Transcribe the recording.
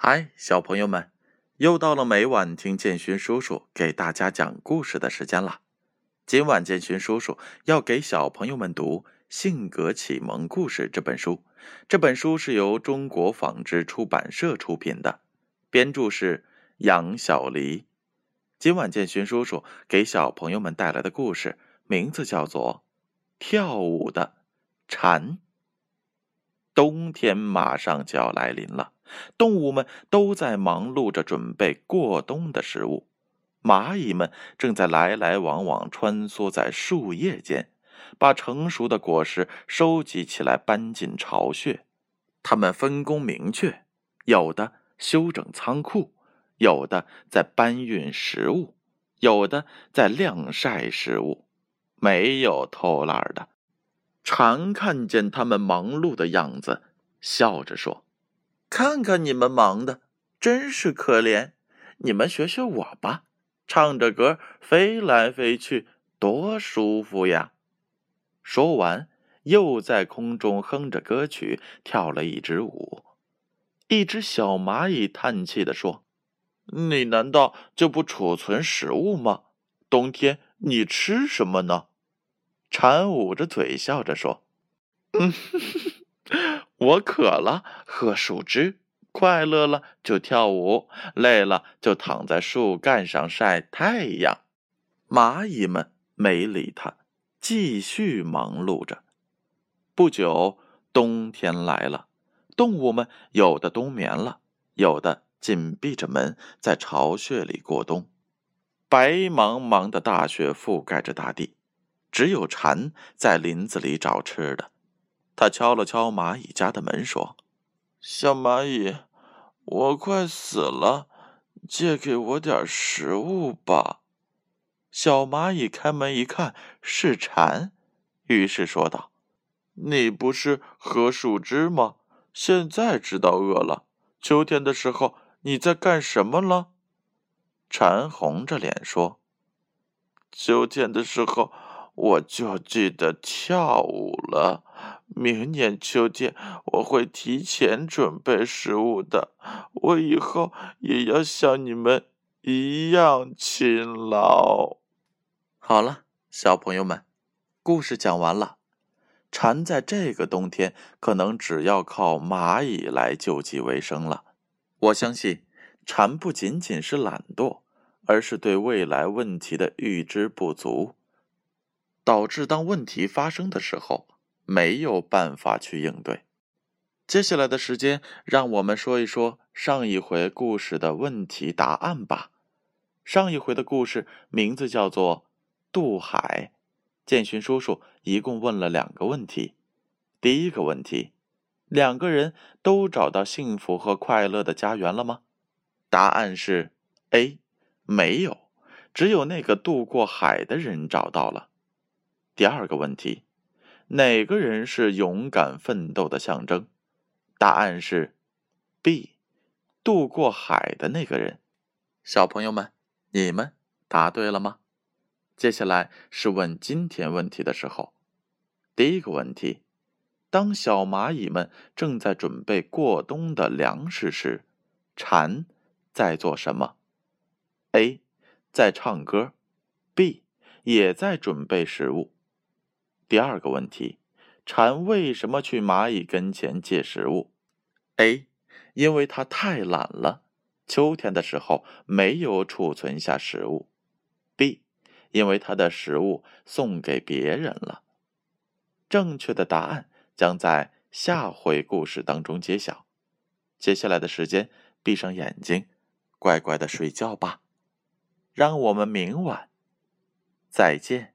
嗨，小朋友们，又到了每晚听建勋叔叔给大家讲故事的时间了。今晚建勋叔叔要给小朋友们读《性格启蒙故事》这本书。这本书是由中国纺织出版社出品的，编著是杨小黎。今晚建勋叔叔给小朋友们带来的故事名字叫做《跳舞的蝉》。冬天马上就要来临了。动物们都在忙碌着准备过冬的食物，蚂蚁们正在来来往往穿梭在树叶间，把成熟的果实收集起来搬进巢穴。它们分工明确，有的修整仓库，有的在搬运食物，有的在晾晒食物，没有偷懒的。蝉看见他们忙碌的样子，笑着说。看看你们忙的，真是可怜。你们学学我吧，唱着歌飞来飞去，多舒服呀！说完，又在空中哼着歌曲，跳了一支舞。一只小蚂蚁叹气的说：“你难道就不储存食物吗？冬天你吃什么呢？”蝉捂着嘴笑着说：“嗯。”我渴了，喝树枝；快乐了就跳舞，累了就躺在树干上晒太阳。蚂蚁们没理他，继续忙碌着。不久，冬天来了，动物们有的冬眠了，有的紧闭着门在巢穴里过冬。白茫茫的大雪覆盖着大地，只有蝉在林子里找吃的。他敲了敲蚂蚁家的门，说：“小蚂蚁，我快死了，借给我点食物吧。”小蚂蚁开门一看是蝉，于是说道：“你不是喝树枝吗？现在知道饿了。秋天的时候你在干什么了？”蝉红着脸说：“秋天的时候我就记得跳舞了。”明年秋天，我会提前准备食物的。我以后也要像你们一样勤劳。好了，小朋友们，故事讲完了。蝉在这个冬天可能只要靠蚂蚁来救济为生了。我相信，蝉不仅仅是懒惰，而是对未来问题的预知不足，导致当问题发生的时候。没有办法去应对。接下来的时间，让我们说一说上一回故事的问题答案吧。上一回的故事名字叫做《渡海》。建勋叔叔一共问了两个问题。第一个问题：两个人都找到幸福和快乐的家园了吗？答案是 A，没有，只有那个渡过海的人找到了。第二个问题。哪个人是勇敢奋斗的象征？答案是 B，渡过海的那个人。小朋友们，你们答对了吗？接下来是问今天问题的时候。第一个问题：当小蚂蚁们正在准备过冬的粮食时，蝉在做什么？A，在唱歌；B，也在准备食物。第二个问题，蝉为什么去蚂蚁跟前借食物？A，因为它太懒了，秋天的时候没有储存下食物。B，因为它的食物送给别人了。正确的答案将在下回故事当中揭晓。接下来的时间，闭上眼睛，乖乖的睡觉吧。让我们明晚再见。